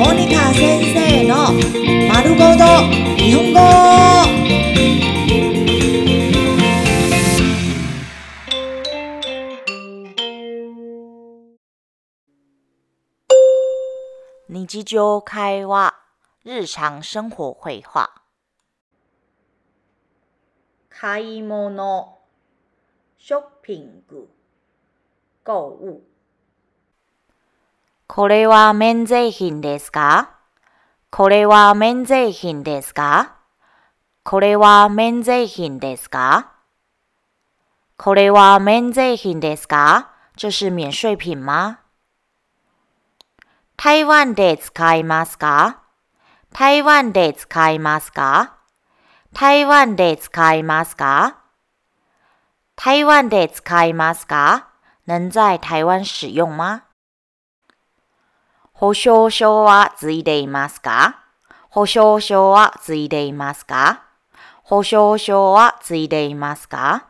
モニカ先生の丸ごと日本語日常会話日常生活会話買い物ショッピング購物 これは免税品ですか？これは免税品ですか？これは免税品ですか？これは免税品ですか？这是免税品吗？台湾で使いますか？台湾で使いますか？台湾で使いますか？台湾で使いますか？能在台湾使用吗？保証書はついていますか？保証書はついていますか？保証書はついていますか？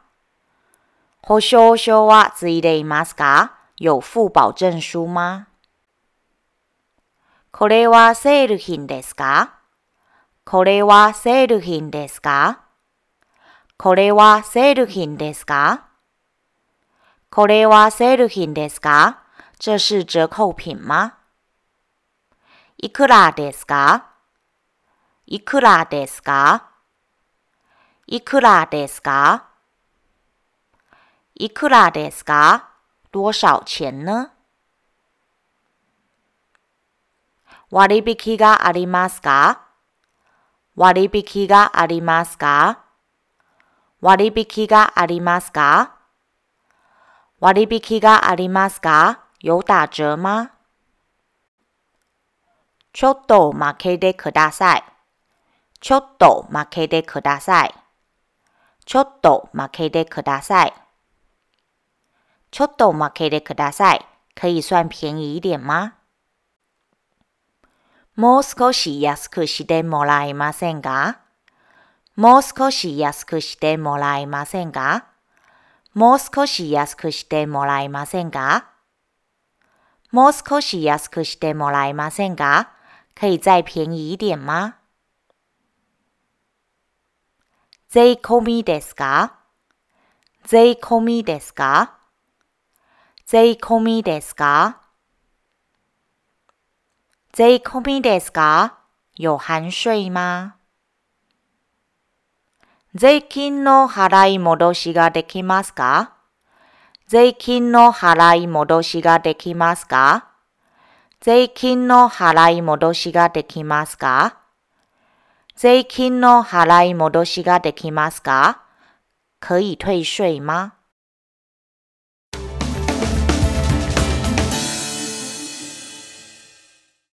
保証書はついていますか？有付保证書吗？これはセール品ですか？これはセール品ですか？これはセール品ですか？これはセール品ですか？这是折扣品吗？いくらですかいくらですかいくらですかいくらですか多少钱呢割引がありますか割引がありますか割引がありますか割引がありますか有打折吗ちょっとおまけでください。ちょっとおまけでください。ちょっとおまけでください。ちょっとおまけでください。可以算便宜一点吗？もう少し安くしてもらえませんか？もう少し安くしてもらえませんか？もう少し安くしてもらえませんか？もう少し安くしてもらえませんか？可以再便宜一点吗？税込みですか税込みですか税込みですか税込みですか有含税吗税金の払い戻しができますか税金の払い戻しができますか税金の払い戻しができますか？税金の払い戻しができますか？可以退税吗？